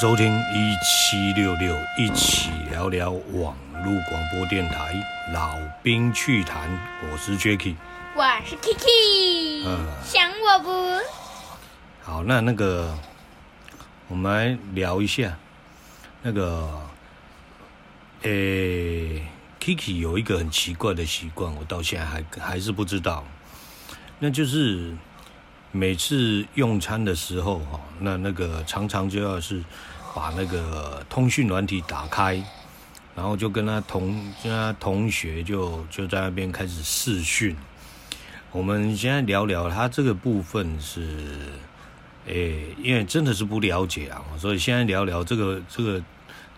收听一七六六，一起聊聊网络广播电台老兵趣谈。我是 Jacky，我是 Kiki，嗯，想我不？好，那那个，我们来聊一下那个，诶，Kiki 有一个很奇怪的习惯，我到现在还还是不知道，那就是。每次用餐的时候，哈，那那个常常就要是把那个通讯软体打开，然后就跟他同跟他同学就就在那边开始试讯。我们现在聊聊他这个部分是，诶，因为真的是不了解啊，所以现在聊聊这个这个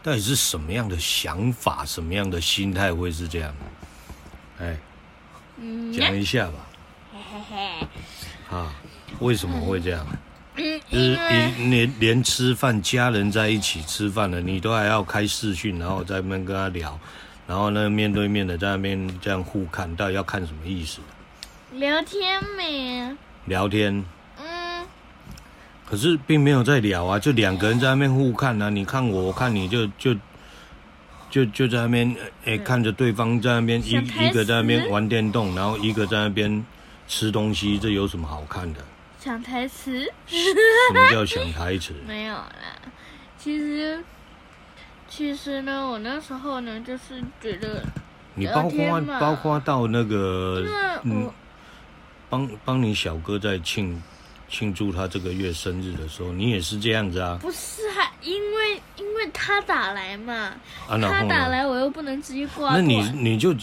到底是什么样的想法，什么样的心态会是这样？哎，讲一下吧。嘿嘿嘿。啊。为什么会这样？嗯，就是连连连吃饭，家人在一起吃饭了，你都还要开视讯，然后在那边跟他聊，然后呢，面对面的在那边这样互看，到底要看什么意思？聊天没？聊天。嗯。可是并没有在聊啊，就两个人在那边互看啊，你看我，我看你就就就就在那边哎，看着对方在那边一一个在那边玩电动，然后一个在那边吃东西，这有什么好看的？想台词？什么叫想台词？没有啦，其实，其实呢，我那时候呢，就是觉得，你包括包括到那个，嗯，帮帮你小哥在庆庆祝他这个月生日的时候，你也是这样子啊？不是啊，因为因为他打来嘛，啊、他打来我又不能直接挂，那你你就。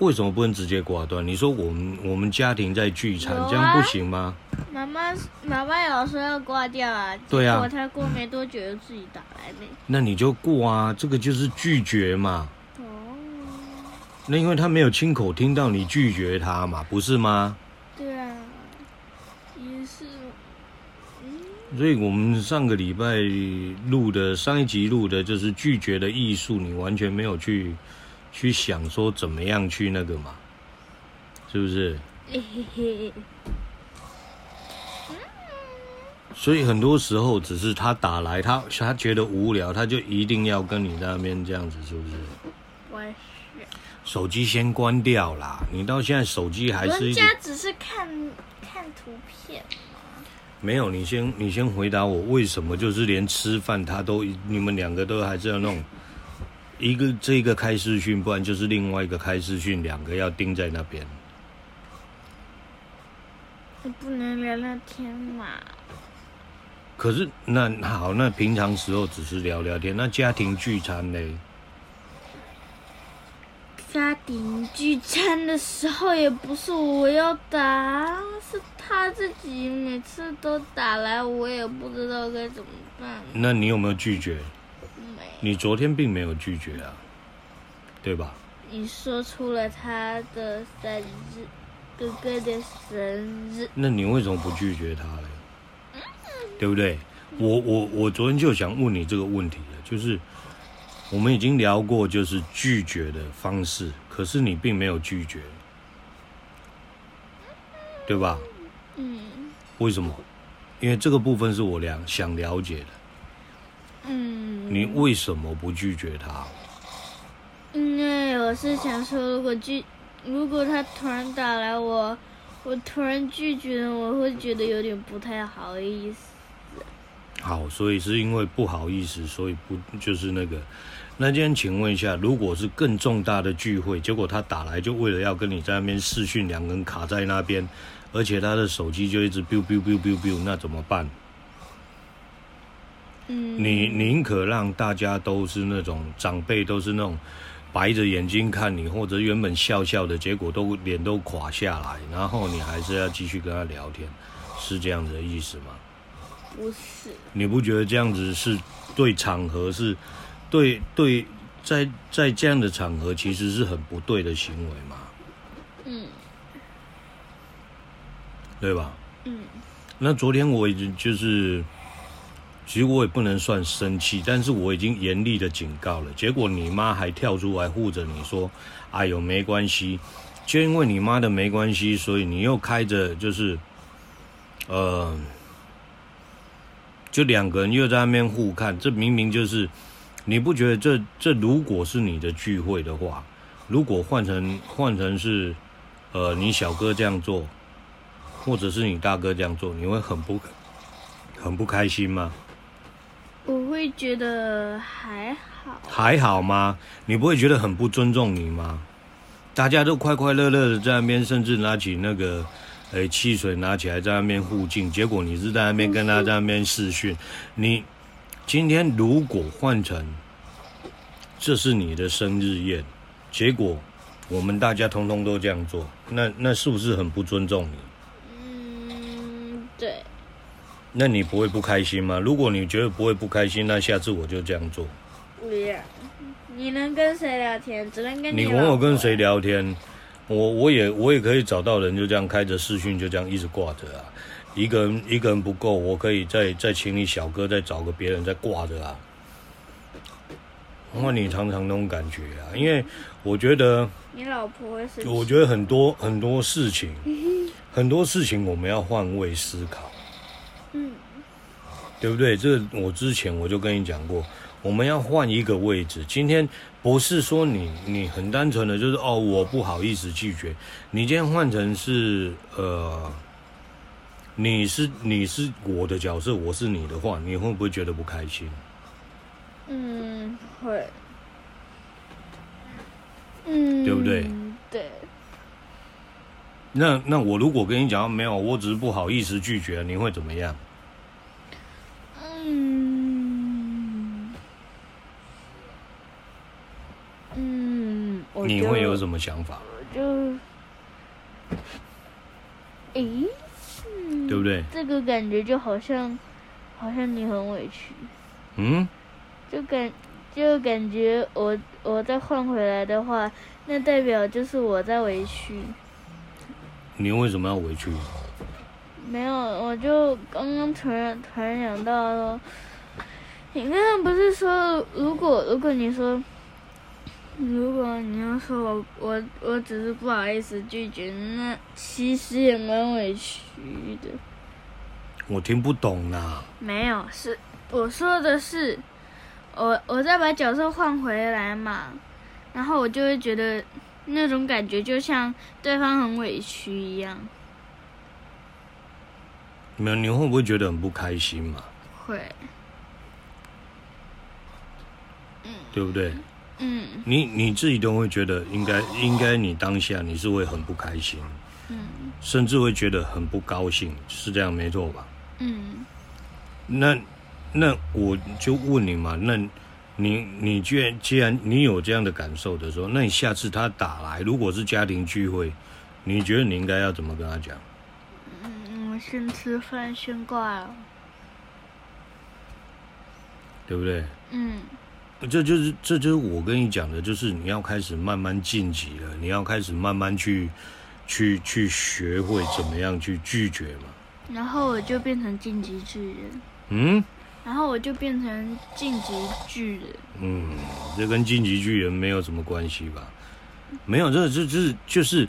为什么不能直接挂断？你说我们我们家庭在聚餐，啊、这样不行吗？妈妈妈妈有说要挂掉啊，对啊，他过没多久就自己打来呢。那你就挂啊，这个就是拒绝嘛。哦。那因为他没有亲口听到你拒绝他嘛，不是吗？对啊，也是。嗯。所以我们上个礼拜录的上一集录的就是拒绝的艺术，你完全没有去。去想说怎么样去那个嘛，是不是？所以很多时候只是他打来，他他觉得无聊，他就一定要跟你在那边这样子，是不是？我是。手机先关掉啦！你到现在手机还是？人家只是看看图片。没有，你先你先回答我，为什么就是连吃饭他都你们两个都还是要弄？一个这个开视讯，不然就是另外一个开视讯，两个要盯在那边。你不能聊聊天嘛？可是那好，那平常时候只是聊聊天，那家庭聚餐呢？家庭聚餐的时候也不是我要打，是他自己每次都打来，我也不知道该怎么办。那你有没有拒绝？你昨天并没有拒绝啊，对吧？你说出了他的生日，哥哥的生日。那你为什么不拒绝他呢？对不对？我我我昨天就想问你这个问题了，就是我们已经聊过，就是拒绝的方式，可是你并没有拒绝，对吧？嗯。为什么？因为这个部分是我俩想了解的。你为什么不拒绝他？因为我是想说，如果拒，如果他突然打来我，我突然拒绝，我会觉得有点不太好意思。好，所以是因为不好意思，所以不就是那个？那今天请问一下，如果是更重大的聚会，结果他打来就为了要跟你在那边视讯，两个人卡在那边，而且他的手机就一直 biu biu biu biu biu，那怎么办？你宁可让大家都是那种长辈，都是那种白着眼睛看你，或者原本笑笑的，结果都脸都垮下来，然后你还是要继续跟他聊天，是这样子的意思吗？不是。你不觉得这样子是对场合是，对对，在在这样的场合其实是很不对的行为吗？嗯。对吧？嗯。那昨天我已经就是。其实我也不能算生气，但是我已经严厉的警告了。结果你妈还跳出来护着你说：“哎呦，没关系。”就因为你妈的没关系，所以你又开着就是，呃，就两个人又在那边互看，这明明就是，你不觉得这这如果是你的聚会的话，如果换成换成是，呃，你小哥这样做，或者是你大哥这样做，你会很不很不开心吗？我会觉得还好。还好吗？你不会觉得很不尊重你吗？大家都快快乐乐的在那边，甚至拿起那个。哎，汽水拿起来在那边互敬，结果你是在那边跟他在那边视讯。你今天如果换成这是你的生日宴，结果我们大家通通都这样做，那那是不是很不尊重你？嗯，对。那你不会不开心吗？如果你觉得不会不开心，那下次我就这样做。不要，你能跟谁聊天？只能跟你。你问我跟谁聊天？我我也我也可以找到人，就这样开着视讯，就这样一直挂着啊。一个人一个人不够，我可以再再请你小哥再找个别人再挂着啊。那你常常那种感觉啊，因为我觉得你老婆会生气。我觉得很多很多事情，很多事情我们要换位思考，嗯，对不对？这个我之前我就跟你讲过。我们要换一个位置。今天不是说你你很单纯的就是哦，我不好意思拒绝。你今天换成是呃，你是你是我的角色，我是你的话，你会不会觉得不开心？嗯，会。嗯，对不对？对。那那我如果跟你讲没有，我只是不好意思拒绝，你会怎么样？你会有什么想法？就，诶，对不对？这个感觉就好像，好像你很委屈。嗯。就感，就感觉我我再换回来的话，那代表就是我在委屈。你为什么要委屈？没有，我就刚刚突然突然想到，你刚刚不是说，如果如果你说。如果你要说我我我只是不好意思拒绝，那其实也蛮委屈的。我听不懂啦。没有，是我说的是，我我再把角色换回来嘛，然后我就会觉得那种感觉就像对方很委屈一样。没有，你会不会觉得很不开心嘛？会。嗯。对不对？嗯，你你自己都会觉得应该应该你当下你是会很不开心，嗯，甚至会觉得很不高兴，是这样没错吧？嗯，那那我就问你嘛，那你你既然既然你有这样的感受的时候，那你下次他打来，如果是家庭聚会，你觉得你应该要怎么跟他讲？嗯，我先吃饭，先挂了，对不对？嗯。这就是，这就是我跟你讲的，就是你要开始慢慢晋级了，你要开始慢慢去，去去学会怎么样去拒绝嘛。然后我就变成晋级巨人。嗯。然后我就变成晋级巨人。嗯，这跟晋级巨人没有什么关系吧？没有，这这这就是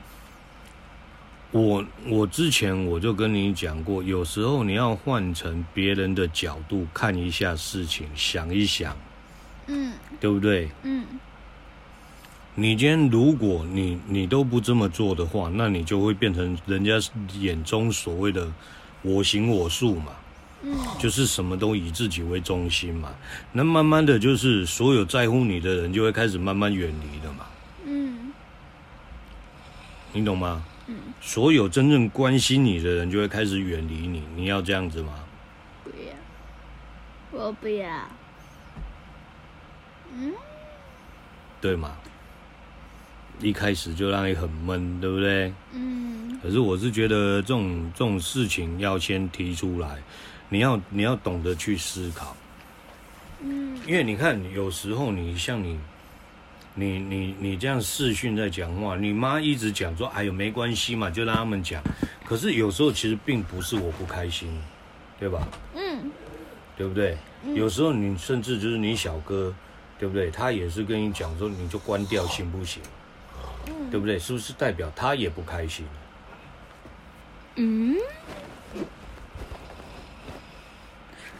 我我之前我就跟你讲过，有时候你要换成别人的角度看一下事情，想一想。嗯，对不对？嗯，你今天如果你你都不这么做的话，那你就会变成人家眼中所谓的我行我素嘛，嗯，就是什么都以自己为中心嘛。那慢慢的就是所有在乎你的人就会开始慢慢远离了嘛，嗯，你懂吗？嗯，所有真正关心你的人就会开始远离你，你要这样子吗？不要，我不要。嗯，对嘛？一开始就让你很闷，对不对？嗯。可是我是觉得这种这种事情要先提出来，你要你要懂得去思考。嗯。因为你看，有时候你像你，你你你这样视讯在讲话，你妈一直讲说：“哎呦，没关系嘛，就让他们讲。”可是有时候其实并不是我不开心，对吧？嗯。对不对？嗯。有时候你甚至就是你小哥。对不对？他也是跟你讲说，你就关掉行不行？嗯，对不对？是不是代表他也不开心？嗯，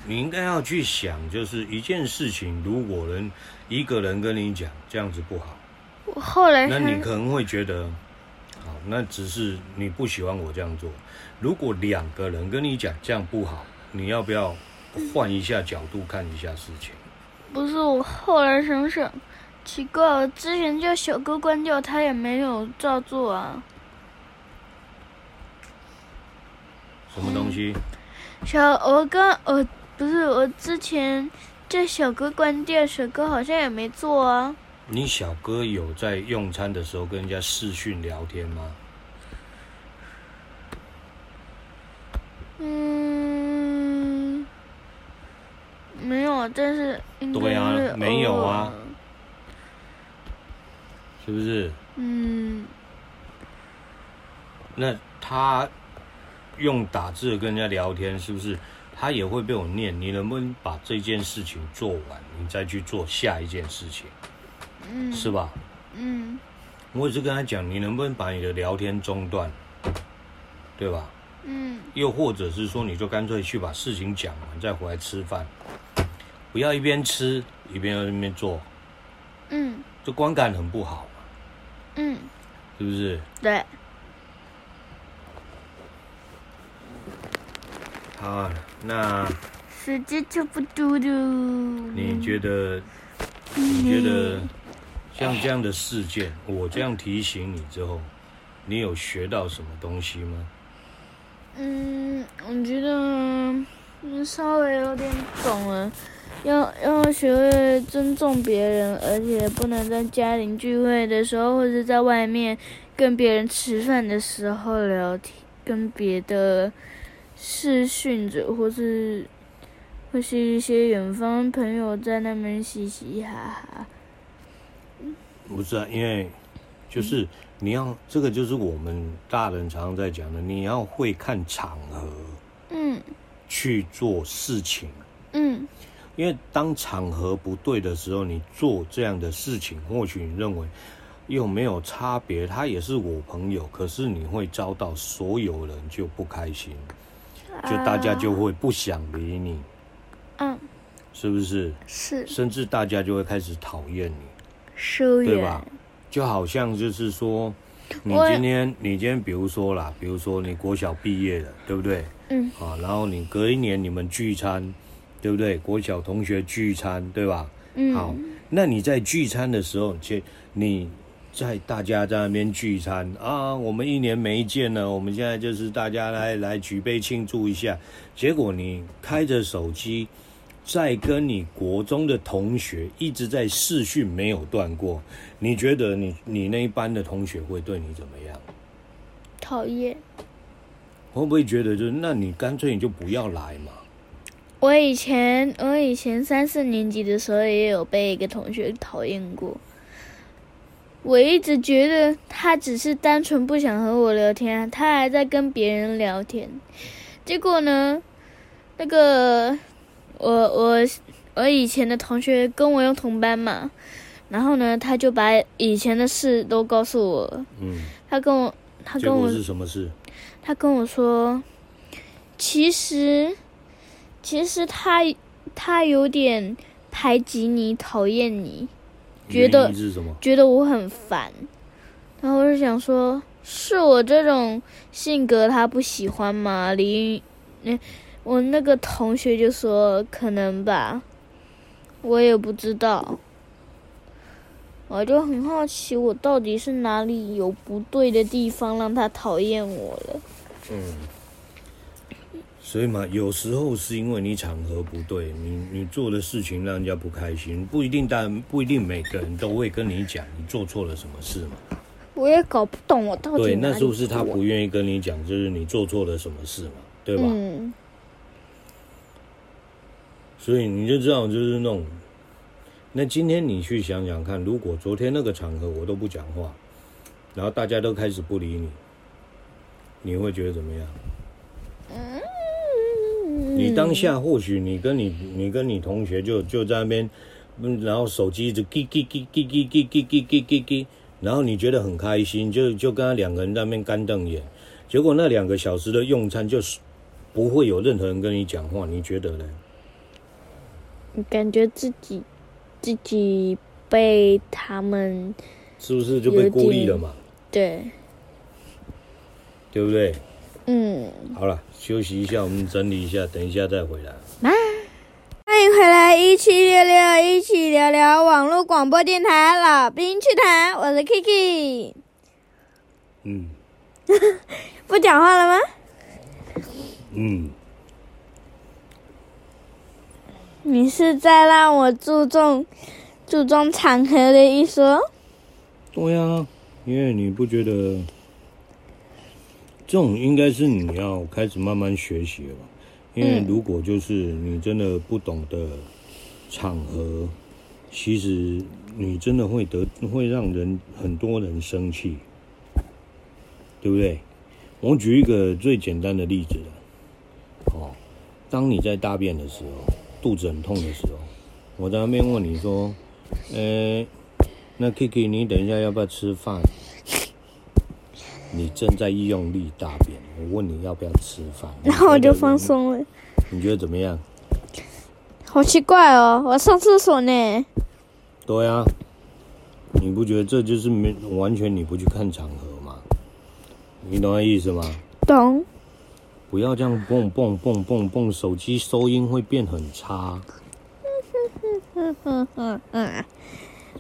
你应该要去想，就是一件事情，如果人一个人跟你讲这样子不好，我后来那你可能会觉得，好，那只是你不喜欢我这样做。如果两个人跟你讲这样不好，你要不要换一下角度看一下事情？不是，我后来想想，奇怪，我之前叫小哥关掉，他也没有照做啊。什么东西？小，我刚，我不是，我之前叫小哥关掉，小哥好像也没做啊。你小哥有在用餐的时候跟人家视讯聊天吗？嗯，没有，但是应该是对啊，没有啊，是不是？嗯，那他。用打字跟人家聊天，是不是他也会被我念？你能不能把这件事情做完，你再去做下一件事情？嗯，是吧？嗯，我也是跟他讲，你能不能把你的聊天中断，对吧？嗯，又或者是说，你就干脆去把事情讲完，再回来吃饭，不要一边吃一边在那边做，嗯，这观感很不好，嗯，是不是？对。好，那时间差不多了。你觉得？你觉得像这样的事件，我这样提醒你之后，你有学到什么东西吗？嗯，我觉得稍微有点懂了，要要学会尊重别人，而且不能在家庭聚会的时候，或者在外面跟别人吃饭的时候聊天，跟别的。视讯者，或是或是一些远方朋友在那边嘻嘻哈哈。不是啊，因为就是你要这个，就是我们大人常常在讲的，你要会看场合，嗯，去做事情，嗯，因为当场合不对的时候，你做这样的事情，或许你认为又没有差别，他也是我朋友，可是你会遭到所有人就不开心。就大家就会不想理你，嗯，是不是？是，甚至大家就会开始讨厌你，疏远，对吧？就好像就是说，你今天，你今天，比如说啦，比如说你国小毕业了，对不对？嗯，啊，然后你隔一年你们聚餐，对不对？国小同学聚餐，对吧？嗯，好，那你在聚餐的时候，就你。在大家在那边聚餐啊，我们一年没见了，我们现在就是大家来来举杯庆祝一下。结果你开着手机，在跟你国中的同学一直在视讯，没有断过。你觉得你你那一班的同学会对你怎么样？讨厌。会不会觉得就是，那你干脆你就不要来嘛？我以前我以前三四年级的时候也有被一个同学讨厌过。我一直觉得他只是单纯不想和我聊天，他还在跟别人聊天。结果呢，那个我我我以前的同学跟我用同班嘛，然后呢，他就把以前的事都告诉我。嗯，他跟我他跟我是什么事？他跟我说，其实其实他他有点排挤你，讨厌你。觉得觉得我很烦，然后我就想说，是我这种性格他不喜欢吗？李，那我那个同学就说可能吧，我也不知道，我就很好奇，我到底是哪里有不对的地方让他讨厌我了？嗯。所以嘛，有时候是因为你场合不对，你你做的事情让人家不开心，不一定，但不一定每个人都会跟你讲你做错了什么事嘛。我也搞不懂我到底。对，那是不是他不愿意跟你讲，就是你做错了什么事嘛，对吧？嗯。所以你就知道，就是那种，那今天你去想想看，如果昨天那个场合我都不讲话，然后大家都开始不理你，你会觉得怎么样？嗯。你当下或许你跟你你跟你同学就就在那边，然后手机一直叽叽叽叽叽叽叽叽叽叽叽，然后你觉得很开心，就就跟他两个人在那边干瞪眼，结果那两个小时的用餐就是不会有任何人跟你讲话，你觉得呢？感觉自己自己被他们是不是就被孤立了嘛？对，对不对？嗯。好了，休息一下，我们整理一下，等一下再回来。啊！欢迎回来，一起聊聊，一起聊聊网络广播电台，老兵趣谈，我是 Kiki。嗯。不讲话了吗？嗯。你是在让我注重注重场合的意思哦？对呀，因为你不觉得这种应该是你要开始慢慢学习了吧？因为如果就是你真的不懂得场合，其实你真的会得会让人很多人生气，对不对？我举一个最简单的例子哦，当你在大便的时候。肚子很痛的时候，我在那边问你说：“呃、欸，那 Kiki，你等一下要不要吃饭？”你正在用力大便，我问你要不要吃饭，然后我就放松了。你觉得怎么样？好奇怪哦，我上厕所呢。对啊，你不觉得这就是没完全你不去看场合吗？你懂那意思吗？懂。不要这样蹦蹦蹦蹦蹦，手机收音会变很差。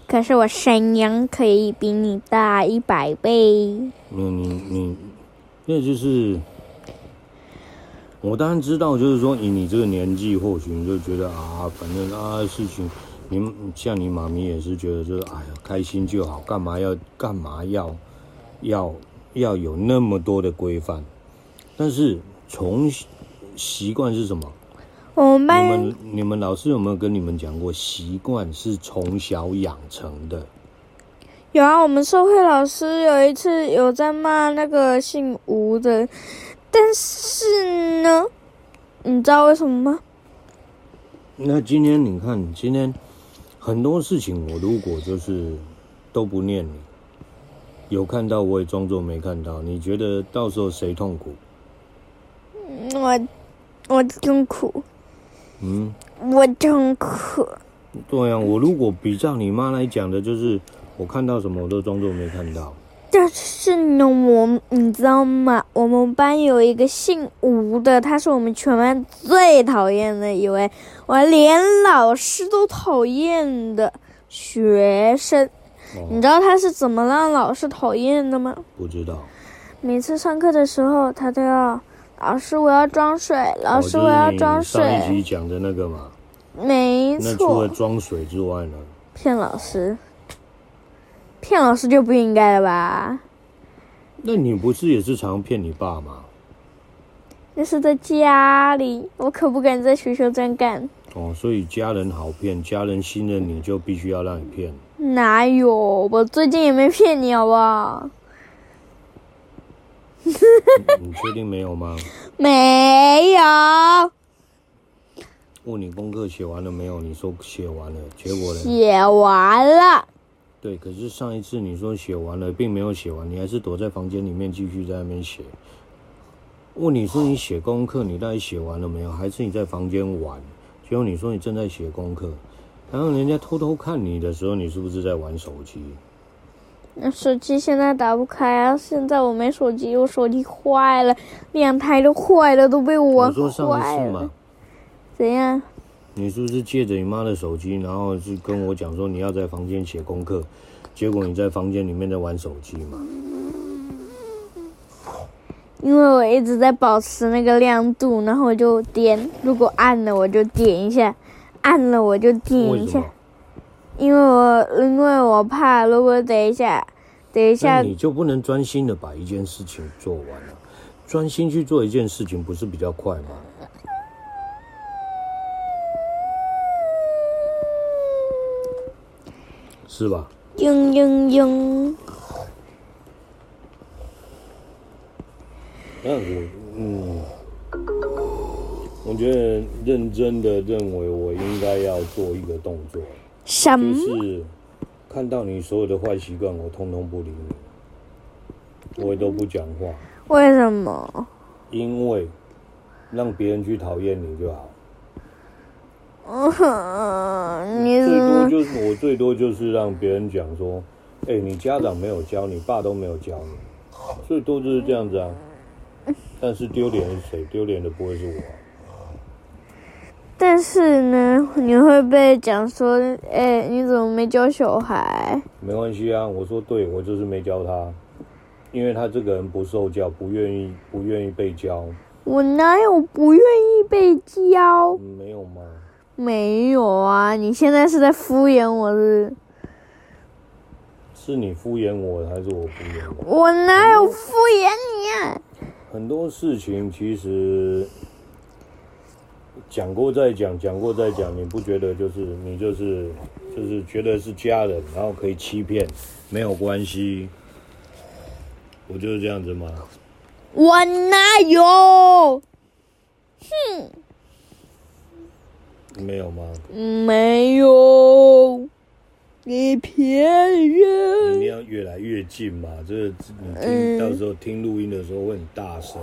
可是我声音可以比你大一百倍。你你你，那就是我当然知道，就是说以你这个年纪，或许你就觉得啊，反正啊事情，你像你妈咪也是觉得就是哎呀开心就好，干嘛要干嘛要要要有那么多的规范，但是。从习惯是什么？我们你们你们老师有没有跟你们讲过，习惯是从小养成的？有啊，我们社会老师有一次有在骂那个姓吴的，但是呢，你知道为什么吗？那今天你看，今天很多事情，我如果就是都不念你，有看到我也装作没看到，你觉得到时候谁痛苦？我我真苦，嗯，我真苦。对呀、啊，我如果比照你妈来讲的，就是我看到什么我都装作没看到。但是呢，我你知道吗？我们班有一个姓吴的，他是我们全班最讨厌的一位，我连老师都讨厌的学生。哦、你知道他是怎么让老师讨厌的吗？不知道。每次上课的时候，他都要。老师，我要装水。老师，我要装水。上一集讲的那个嘛，没错。那除了装水之外呢？骗老师，骗老师就不应该了吧？那你不是也是常骗你爸吗？那是在家里，我可不敢在学校这样干。哦，所以家人好骗，家人信任你就必须要让你骗。哪有？我最近也没骗你，好不好？你确定没有吗？没有。问你功课写完了没有？你说写完了，结果呢？写完了。对，可是上一次你说写完了，并没有写完，你还是躲在房间里面继续在那边写。问你说你写功课，你到底写完了没有？还是你在房间玩？结果你说你正在写功课，然后人家偷偷看你的时候，你是不是在玩手机？那手机现在打不开啊！现在我没手机，我手机坏了，两台都坏了，都被我玩坏了。我说上一次嘛。怎样？你是不是借着你妈的手机，然后是跟我讲说你要在房间写功课，结果你在房间里面在玩手机嘛？因为我一直在保持那个亮度，然后我就点，如果暗了我就点一下，暗了我就点一下。因为我因为我怕，如果等一下，等一下，你就不能专心的把一件事情做完了，专心去做一件事情，不是比较快吗？是吧？嘤嘤嘤！那我嗯，我觉得认真的认为我应该要做一个动作。什么？就是看到你所有的坏习惯，我通通不理你，我也都不讲话。为什么？因为让别人去讨厌你就好。嗯，你最多就是我最多就是让别人讲说，哎、欸，你家长没有教你，爸都没有教你，最多就是这样子啊。但是丢脸是谁？丢脸的不会是我。但是呢，你会被讲说，哎、欸，你怎么没教小孩？没关系啊，我说对，我就是没教他，因为他这个人不受教，不愿意，不愿意被教。我哪有不愿意被教？没有吗？没有啊！你现在是在敷衍我是？是你敷衍我，还是我敷衍你？我哪有敷衍你啊？很多事情其实。讲过再讲，讲过再讲，你不觉得就是你就是就是觉得是家人，然后可以欺骗，没有关系，我就是这样子吗？我哪有？哼，没有吗？没有，你骗人！你要越来越近嘛，这个你听到时候听录音的时候会很大声。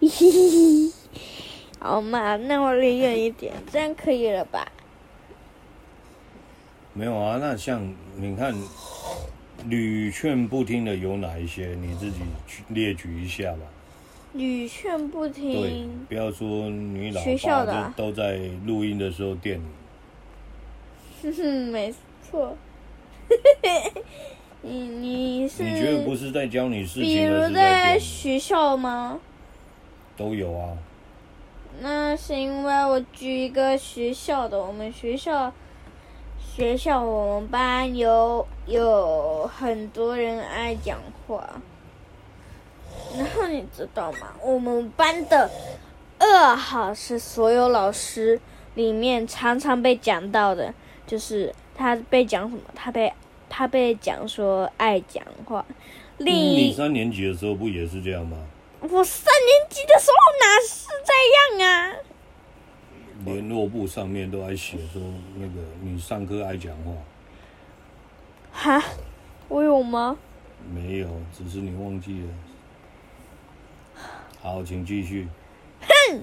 嘿嘿嘿。好嘛，那我离远一点，这样可以了吧？没有啊，那像你看，屡劝不听的有哪一些？你自己去列举一下吧。屡劝不听。对，不要说你老学校的、啊、都都在录音的时候电你。哼哼，没错。你你是？你觉得不是在教你事情？比如在学校吗？都有啊。那是因为我举一个学校的，我们学校学校我们班有有很多人爱讲话，然后你知道吗？我们班的二号是所有老师里面常常被讲到的，就是他被讲什么？他被他被讲说爱讲话。另一、三年级的时候不也是这样吗？我三年级的时候哪是这样啊？联络簿上面都还写说那个你上课爱讲话。哈？我有吗？没有，只是你忘记了。好，请继续。哼。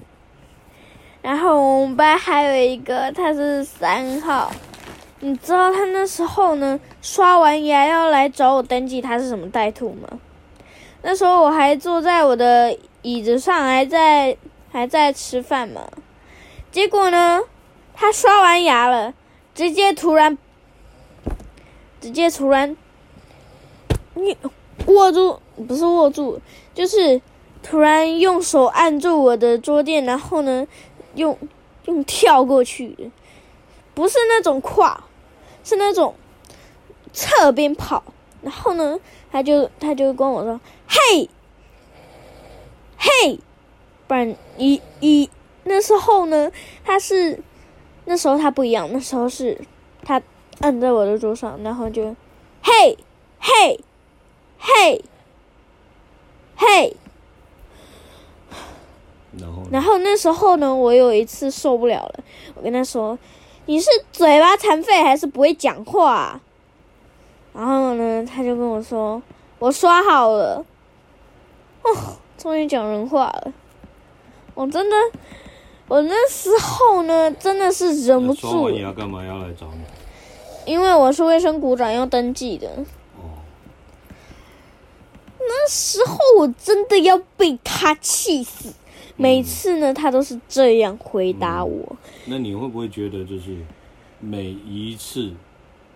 然后我们班还有一个，他是三号。你知道他那时候呢，刷完牙要来找我登记，他是什么态度吗？那时候我还坐在我的椅子上，还在还在吃饭嘛。结果呢，他刷完牙了，直接突然，直接突然，你握住，不是握住，就是突然用手按住我的桌垫，然后呢，用用跳过去，不是那种跨，是那种侧边跑。然后呢，他就他就跟我说。嘿，嘿，不然一一那时候呢，他是那时候他不一样，那时候是他按在我的桌上，然后就嘿，嘿，嘿，嘿，然后然后那时候呢，我有一次受不了了，我跟他说：“你是嘴巴残废还是不会讲话？”然后呢，他就跟我说：“我刷好了。”哦，终于讲人话了！我真的，我那时候呢，真的是忍不住。刷完牙干嘛要来找你？因为我是卫生股长要登记的。哦。那时候我真的要被他气死。每次呢，他都是这样回答我。嗯。那你会不会觉得，就是每一次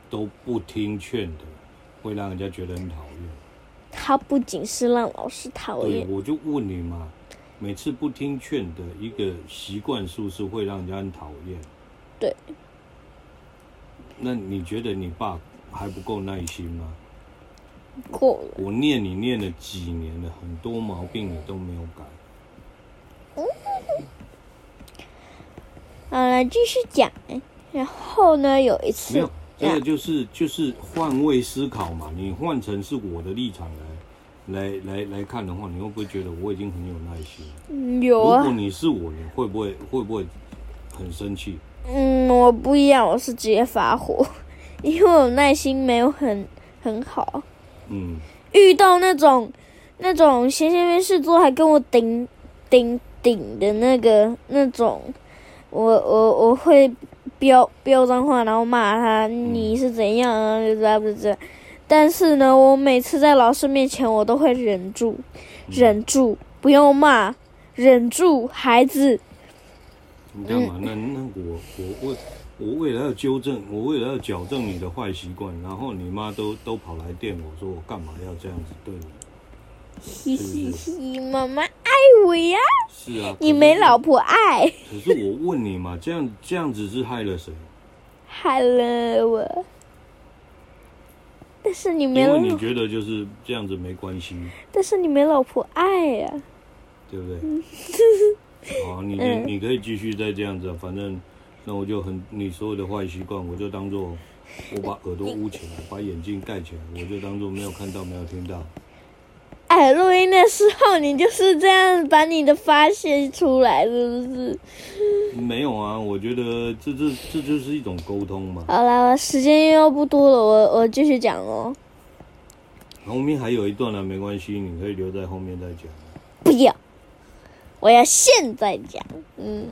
都不听劝的，会让人家觉得很讨厌？他不仅是让老师讨厌，我就问你嘛，每次不听劝的一个习惯，是不是会让人家很讨厌？对。那你觉得你爸还不够耐心吗？够了。我念你念了几年了，很多毛病你都没有改。嗯。好了，继续讲。然后呢，有一次。没有。这个就是就是换位思考嘛，你换成是我的立场来来来来看的话，你会不会觉得我已经很有耐心？有啊。如果你是我，你会不会会不会很生气？嗯，我不一样，我是直接发火，因为我耐心没有很很好。嗯。遇到那种那种闲闲没事做还跟我顶顶顶的那个那种我我我会飙飙脏话，然后骂他，你是怎样啊？不知道不知道。但是呢，我每次在老师面前，我都会忍住，忍住，不用骂，忍住，孩子。你干嘛？那那我我为我为了要纠正，我为了要矫正你的坏习惯，然后你妈都都跑来电我说我干嘛要这样子对你？嘻嘻嘻，妈妈爱我呀。是啊。你没老婆爱。可是我问你嘛，这样这样子是害了谁？害了我。但是你没，因为你觉得就是这样子没关系。但是你没老婆爱呀。对不对？好，你你你可以继续再这样子，反正那我就很你所有的坏习惯，我就当做我把耳朵捂起来，把眼镜盖起来，我就当做没有看到，没有听到。哎，录音的时候你就是这样把你的发泄出来，是不是？没有啊，我觉得这这这就是一种沟通嘛。好了，时间又要不多了，我我继续讲哦。后面还有一段呢、啊，没关系，你可以留在后面再讲。不要，我要现在讲。嗯，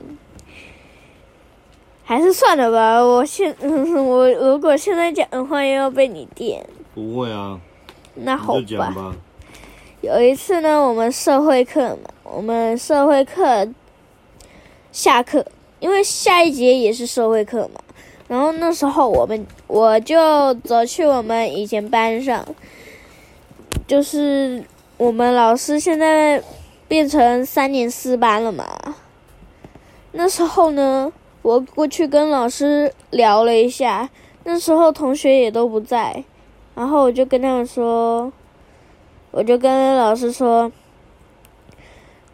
还是算了吧。我现 我如果现在讲的话，又要被你电。不会啊。那好吧。有一次呢，我们社会课嘛，我们社会课下课，因为下一节也是社会课嘛。然后那时候我们我就走去我们以前班上，就是我们老师现在变成三年四班了嘛。那时候呢，我过去跟老师聊了一下，那时候同学也都不在，然后我就跟他们说。我就跟老师说，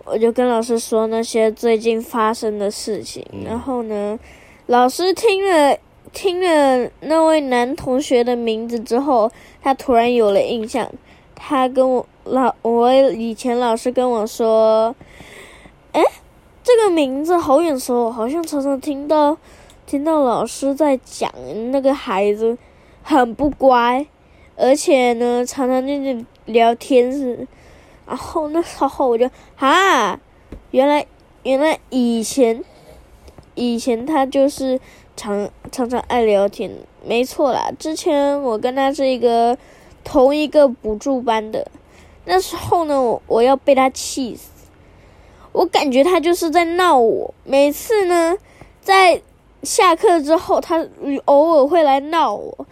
我就跟老师说那些最近发生的事情。然后呢，老师听了听了那位男同学的名字之后，他突然有了印象。他跟我老我以前老师跟我说，哎，这个名字好眼熟，好像常常听到听到老师在讲那个孩子很不乖，而且呢，常常就是。聊天是，然后那时候我就哈，原来原来以前以前他就是常常常爱聊天，没错啦。之前我跟他是一个同一个补助班的，那时候呢，我我要被他气死，我感觉他就是在闹我。每次呢，在下课之后，他偶尔会来闹我。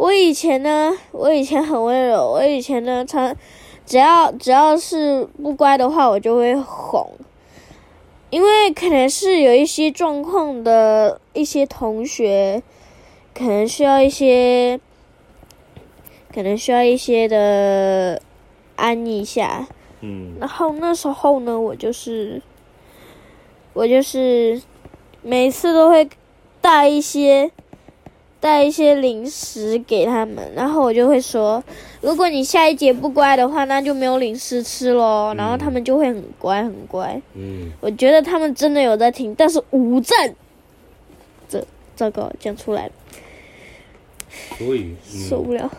我以前呢，我以前很温柔。我以前呢，常只要只要是不乖的话，我就会哄。因为可能是有一些状况的一些同学，可能需要一些，可能需要一些的安一下。嗯。然后那时候呢，我就是，我就是每次都会带一些。带一些零食给他们，然后我就会说，如果你下一节不乖的话，那就没有零食吃喽。然后他们就会很乖，很乖。嗯，我觉得他们真的有在听，但是无证。这糟糕，讲出来了。所以受不了。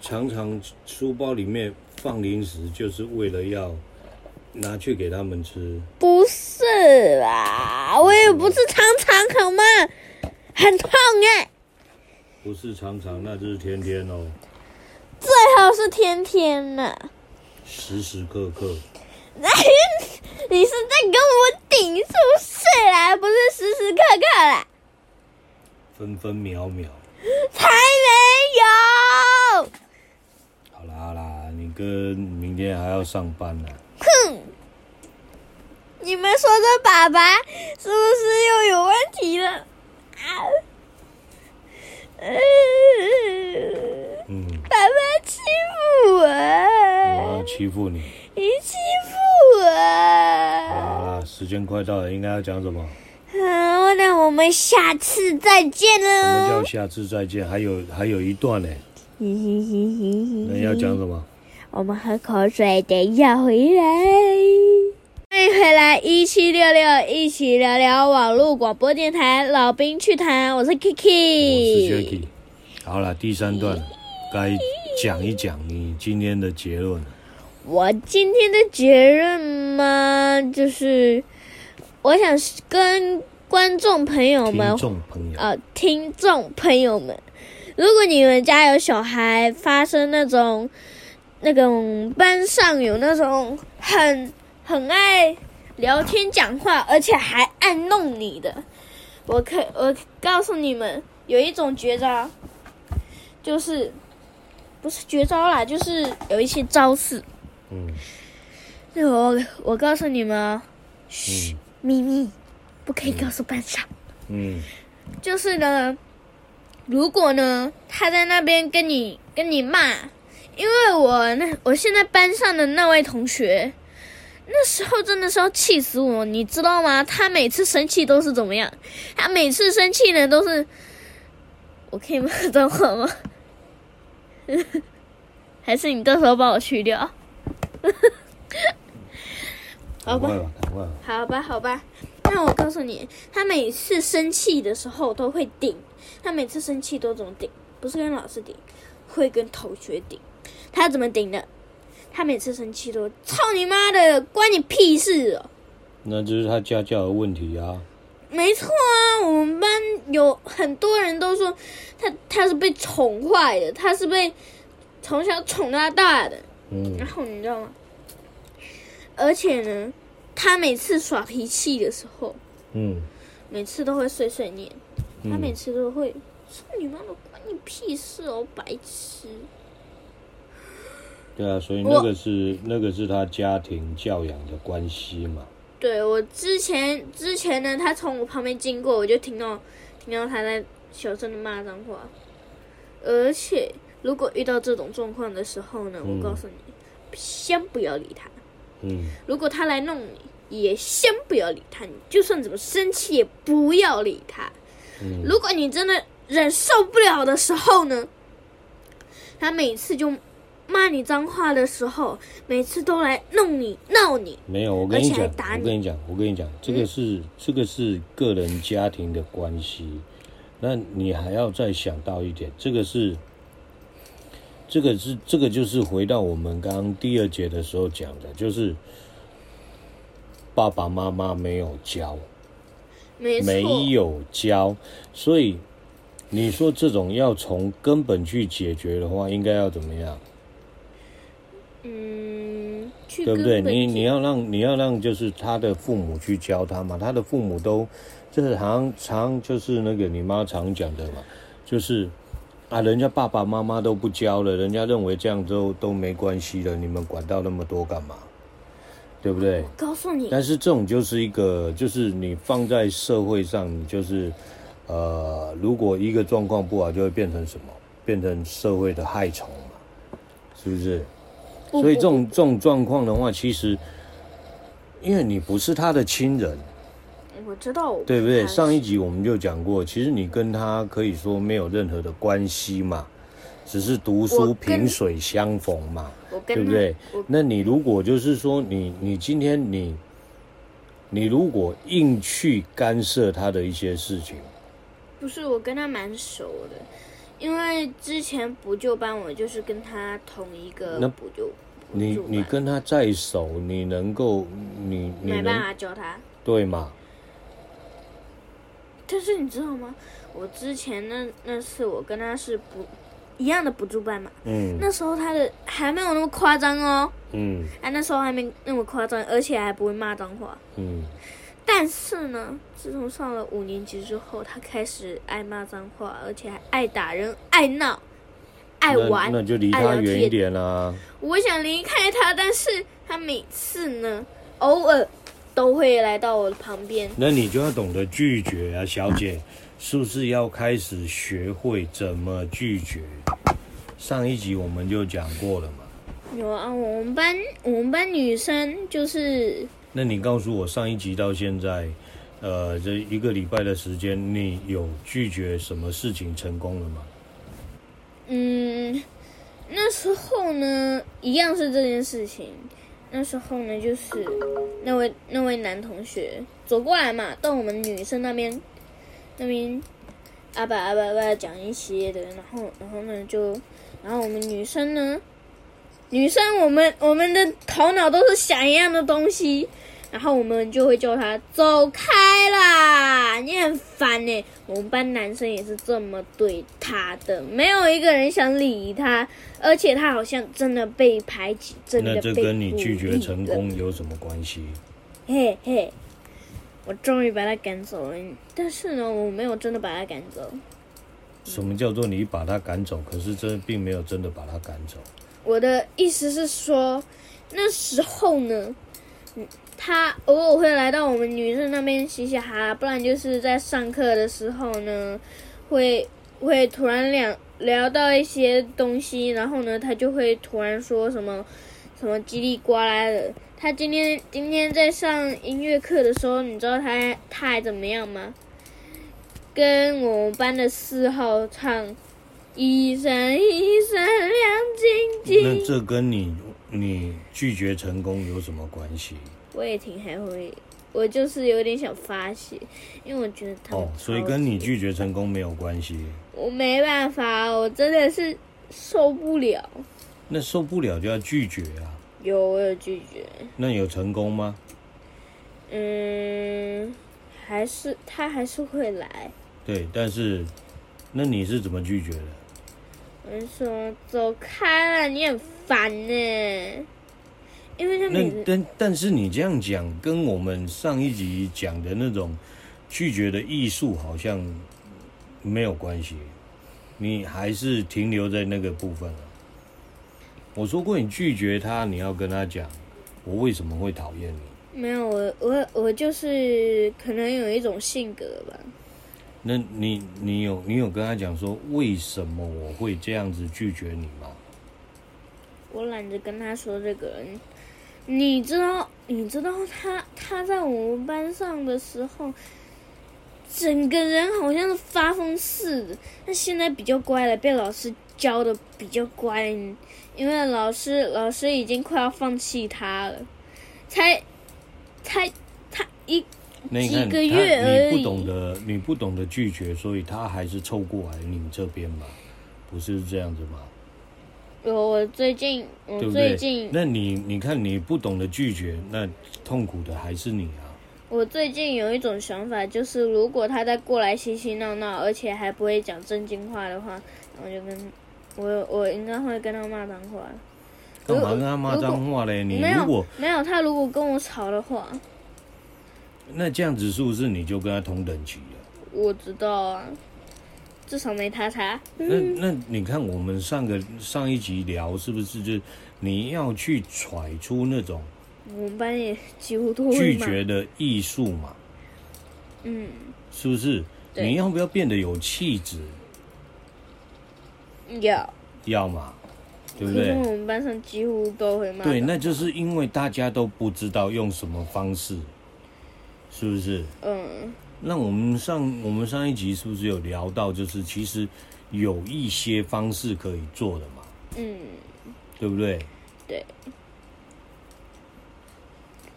常常书包里面放零食，就是为了要拿去给他们吃。不是啦，我也不是常常好吗？很痛哎。不是常常，那就是天天哦。最好是天天呐。时时刻刻。哎，你是在跟我顶是不是啦？不是时时刻刻啦。分分秒秒。才没有。好啦好啦，你哥明天还要上班呢。哼！你们说的爸爸是不是又有问题了？啊！嗯，爸爸欺负我，我要欺负你，你欺负我。啊，时间快到了，应该要讲什么？好，那我们下次再见了。什么叫下次再见？还有还有一段呢。那要讲什么？我们喝口水，等一下回来。欢迎回来，一七六六，一起聊聊网络广播电台。老兵趣谈，我是 Kiki，我是 Jacky。好了，第三段该讲一讲你今天的结论。我今天的结论嘛，就是我想跟观观众朋友们，听众朋友，呃，听众朋友们，如果你们家有小孩发生那种那种班上有那种很很爱聊天讲话，而且还爱弄你的，我可我告诉你们，有一种绝招，就是不是绝招啦，就是有一些招式。嗯。我我告诉你们，嘘，秘密，不可以告诉班上。嗯。就是呢，如果呢他在那边跟你跟你骂，因为我那我现在班上的那位同学，那时候真的是要气死我，你知道吗？他每次生气都是怎么样？他每次生气呢都是，我可以骂脏话吗？还是你到时候帮我去掉？好吧，好吧，好吧。那我告诉你，他每次生气的时候都会顶。他每次生气都怎么顶？不是跟老师顶，会跟同学顶。他怎么顶的？他每次生气都操你妈的，关你屁事哦！那就是他家教的问题啊。没错啊，我们班有很多人都说他他是被宠坏的，他是被从小宠到大的。嗯。然后你知道吗？而且呢，他每次耍脾气的时候，嗯，每次都会碎碎念，嗯、他每次都会说：“你妈的，关你屁事哦，白痴！”对啊，所以那个是那个是他家庭教养的关系嘛。对，我之前之前呢，他从我旁边经过，我就听到听到他在小声的骂脏话。而且，如果遇到这种状况的时候呢，我告诉你，嗯、先不要理他。嗯，如果他来弄你，也先不要理他。你就算怎么生气，也不要理他。嗯，如果你真的忍受不了的时候呢，他每次就骂你脏话的时候，每次都来弄你、闹你。没有，我跟你讲，我跟你讲，我跟你讲，这个是、嗯、这个是个人家庭的关系。那你还要再想到一点，这个是。这个是这个就是回到我们刚刚第二节的时候讲的，就是爸爸妈妈没有教，没有教，所以你说这种要从根本去解决的话，应该要怎么样？嗯，对不对？你你要让你要让就是他的父母去教他嘛，他的父母都就是常常就是那个你妈常讲的嘛，就是。啊，人家爸爸妈妈都不教了，人家认为这样都都没关系了，你们管到那么多干嘛？对不对？告诉你，但是这种就是一个，就是你放在社会上，你就是，呃，如果一个状况不好，就会变成什么？变成社会的害虫嘛，是不是？所以这种这种状况的话，其实，因为你不是他的亲人。我知道，对不对？上一集我们就讲过，其实你跟他可以说没有任何的关系嘛，只是读书萍水相逢嘛，对不对？那你如果就是说你你今天你你如果硬去干涉他的一些事情，不是，我跟他蛮熟的，因为之前补救班我就是跟他同一个补救，你你跟他再熟，你能够你你没办法教他，对吗？但是你知道吗？我之前那那次我跟他是不一样的补助班嘛，嗯，那时候他的还没有那么夸张哦，嗯，哎，那时候还没那么夸张，而且还不会骂脏话，嗯，但是呢，自从上了五年级之后，他开始爱骂脏话，而且还爱打人、爱闹、爱玩，那，那就离他远一点啦，啊。我想离开他，但是他每次呢，偶尔。都会来到我的旁边，那你就要懂得拒绝啊，小姐，是不是要开始学会怎么拒绝？上一集我们就讲过了嘛。有啊，我们班我们班女生就是。那你告诉我，上一集到现在，呃，这一个礼拜的时间，你有拒绝什么事情成功了吗？嗯，那时候呢，一样是这件事情。那时候呢，就是那位那位男同学走过来嘛，到我们女生那边，那边阿爸阿爸阿爸讲一些的，然后然后呢就，然后我们女生呢，女生我们我们的头脑都是想一样的东西，然后我们就会叫他走开啦，你很烦呢。我们班男生也是这么对他的，没有一个人想理他，而且他好像真的被排挤，真的被。那这跟你拒绝成功有什么关系？嘿嘿，我终于把他赶走了，但是呢，我没有真的把他赶走。什么叫做你把他赶走？可是这并没有真的把他赶走。我的意思是说，那时候呢。他偶尔会来到我们女生那边嘻嘻哈哈，不然就是在上课的时候呢，会会突然聊聊到一些东西，然后呢，他就会突然说什么什么叽里呱啦的。他今天今天在上音乐课的时候，你知道他他还怎么样吗？跟我们班的四号唱一闪一闪亮晶晶。那这跟你你拒绝成功有什么关系？我也挺还会，我就是有点想发泄，因为我觉得他哦，所以跟你拒绝成功没有关系。我没办法，我真的是受不了。那受不了就要拒绝啊。有，我有拒绝。那有成功吗？嗯，还是他还是会来。对，但是那你是怎么拒绝的？我说走开了，你很烦呢。因为那但但是你这样讲，跟我们上一集讲的那种拒绝的艺术好像没有关系，你还是停留在那个部分了。我说过，你拒绝他，你要跟他讲，我为什么会讨厌你？没有，我我我就是可能有一种性格吧。那你你有你有跟他讲说为什么我会这样子拒绝你吗？我懒得跟他说这个人。你知道，你知道他他在我们班上的时候，整个人好像是发疯似的。他现在比较乖了，被老师教的比较乖，因为老师老师已经快要放弃他了，才才他一几个月而已。你不懂得，你不懂得拒绝，所以他还是凑过来你们这边嘛，不是这样子吗？有，我最近，我最近，对不对？那你你看你不懂得拒绝，那痛苦的还是你啊。我最近有一种想法，就是如果他再过来嬉嬉闹闹，而且还不会讲正经话的话，我就跟我我应该会跟他骂脏话。干嘛跟他骂脏话嘞？你如果没有他如果跟我吵的话，那这样子是不是你就跟他同等级了？我知道啊。至少没他差。那那你看，我们上个上一集聊是不是就你要去揣出那种我们班也几乎都拒绝的艺术嘛？嗯，是不是？你要不要变得有气质？要要嘛，对不对？我们班上几乎都会骂。对，那就是因为大家都不知道用什么方式，是不是？嗯。那我们上我们上一集是不是有聊到，就是其实有一些方式可以做的嘛？嗯，对不对？对。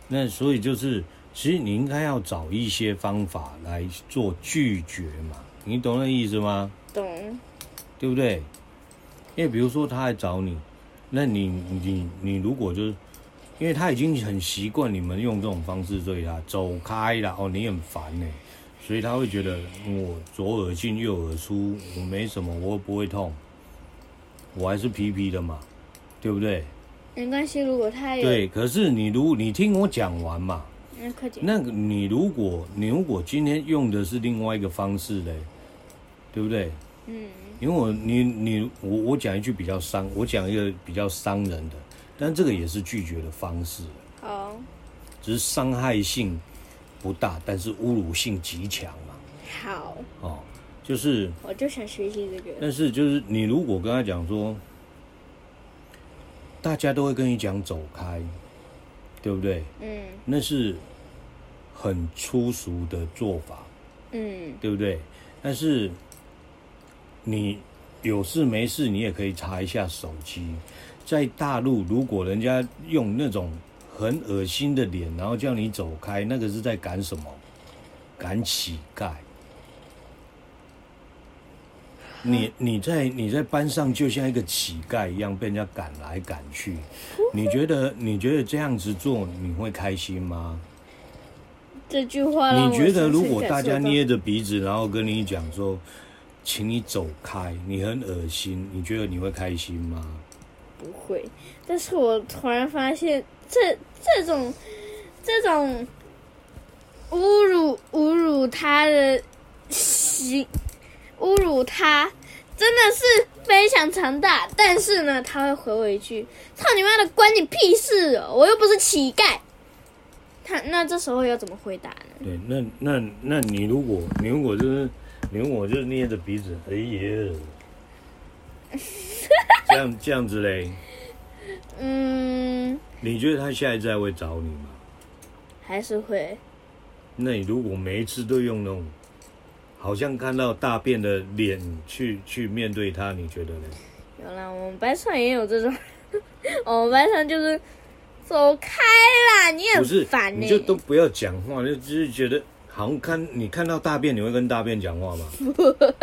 那所以就是，其实你应该要找一些方法来做拒绝嘛，你懂那意思吗？懂。对不对？因为比如说他来找你，那你你你如果就是。因为他已经很习惯你们用这种方式对他走开了哦，你很烦呢，所以他会觉得我左耳进右耳出，我没什么，我不会痛，我还是皮皮的嘛，对不对？没关系，如果他有对，可是你如你听我讲完嘛，嗯快点，那个你如果你如果今天用的是另外一个方式嘞，对不对？嗯，因为我你你我我讲一句比较伤，我讲一个比较伤人的。但这个也是拒绝的方式，好，只是伤害性不大，但是侮辱性极强嘛。好，哦，就是我就想学习这个。但是就是你如果跟他讲说，大家都会跟你讲走开，对不对？嗯，那是很粗俗的做法，嗯，对不对？但是你有事没事，你也可以查一下手机。在大陆，如果人家用那种很恶心的脸，然后叫你走开，那个是在赶什么？赶乞丐。你你在你在班上就像一个乞丐一样，被人家赶来赶去。你觉得你觉得这样子做你会开心吗？这句话，你觉得如果大家捏着鼻子，然后跟你讲说，请你走开，你很恶心，你觉得你会开心吗？不会。但是我突然发现，这这种这种侮辱侮辱他的行，侮辱他真的是非常强大。但是呢，他会回我一句：“操你妈的，关你屁事哦！我又不是乞丐。”他那这时候要怎么回答呢？对，那那那你如果你如果就是你如果就是捏着鼻子，哎呀，这样这样子嘞。嗯，你觉得他下一次还会找你吗？还是会？那你如果每一次都用那种好像看到大便的脸去去面对他，你觉得呢？有啦，我们班上也有这种，我们班上就是走开啦，你很烦呢，你就都不要讲话，就只是觉得好像看你看到大便，你会跟大便讲话吗？不会。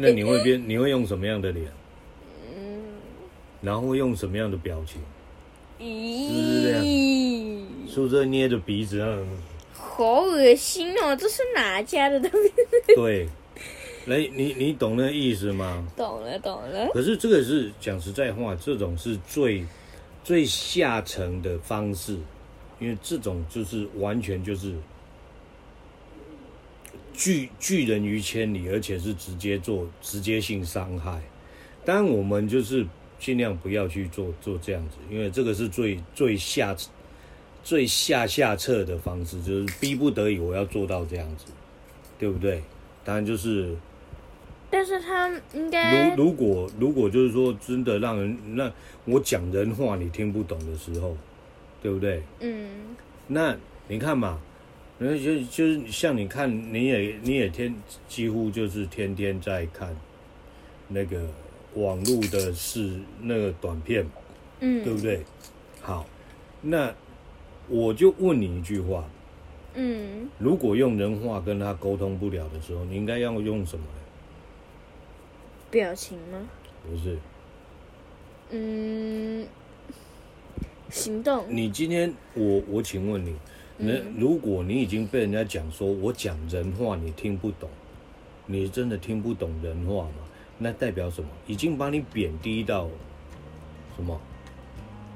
那你会变？你会用什么样的脸？然后用什么样的表情？咦，是不是这样？是不是捏着鼻子啊？好恶心哦！这是哪家的东西？对，来，你你懂那意思吗？懂了，懂了。可是这个是讲实在话，这种是最最下层的方式，因为这种就是完全就是拒拒人于千里，而且是直接做直接性伤害。当然，我们就是。尽量不要去做做这样子，因为这个是最最下最下下策的方式，就是逼不得已我要做到这样子，对不对？当然就是，但是他应该如如果如果就是说真的让人那我讲人话你听不懂的时候，对不对？嗯。那你看嘛，那就就是像你看，你也你也天几乎就是天天在看那个。网络的是那个短片，嗯，对不对？好，那我就问你一句话，嗯，如果用人话跟他沟通不了的时候，你应该要用什么？表情吗？不是，嗯，行动。你今天我我请问你，那如果你已经被人家讲说我讲人话你听不懂，你真的听不懂人话吗？那代表什么？已经把你贬低到什么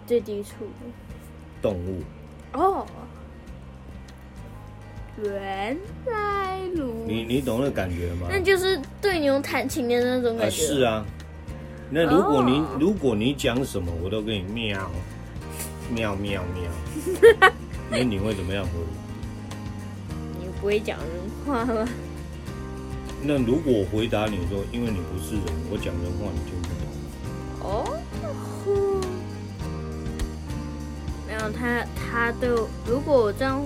最低处？动物哦，原来如你你懂那感觉吗？那就是对牛弹琴的那种感觉。是啊，那如果你如果你讲什么，我都跟你喵喵喵喵，那你会怎么样回？你不会讲人话吗？那如果我回答你说，因为你不是人，我讲人话你听不懂。哦，没有他他对，如果我这样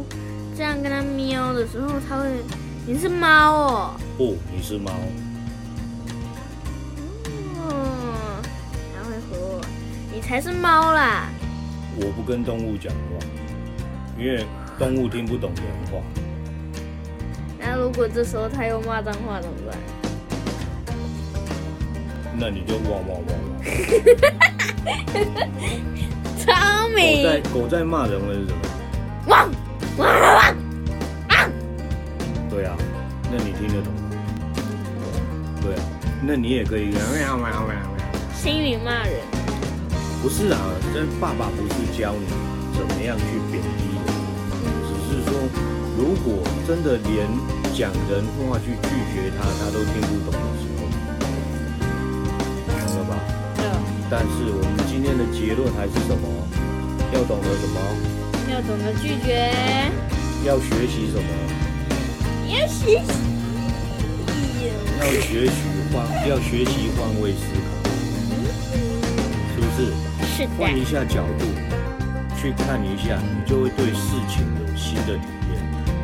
这样跟他喵的时候，他会，你是猫哦？不，你是猫。嗯，他会和我，你才是猫啦。我不跟动物讲话，因为动物听不懂人话。那如果这时候他又骂脏话怎么办？那你就汪汪汪汪！聪明。狗在狗在骂人会是什么？汪汪汪汪！啊！对啊，那你听得懂吗？对啊，那你也可以喵喵喵喵喵。心里骂人。不是啊，这爸爸不是教你怎么样去贬低人，只是说如果真的连。讲人话去拒绝他，他都听不懂的时候，懂了吧？对。但是我们今天的结论还是什么？要懂得什么？要懂得拒绝。要学习什么？要学习。要学习换，要学习换位思考，是不是？是的。换一下角度去看一下，你就会对事情有新的。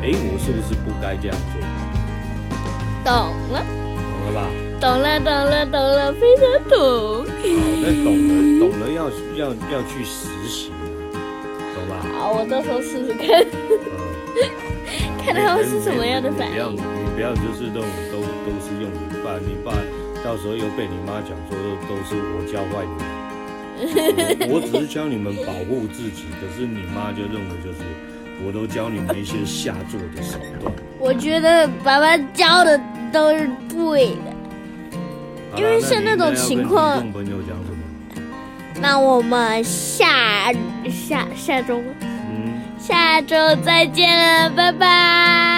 哎，我是不是不该这样做？懂了，懂了吧？懂了，懂了，懂了，非常懂。好，那懂了，懂了要要要去实习，懂吧？好，我到时候试试看，嗯看他会是什么样的反应。你不要，你不要就是都都都是用你爸，你爸到时候又被你妈讲说都是我教坏你 们。我只是教你们保护自己，可是你妈就认为就是我都教你们一些下作的手段。我觉得爸爸教的都是对的，因为像那种情况。朋友讲什么？那我们下下下周，嗯，下周再见了，拜拜。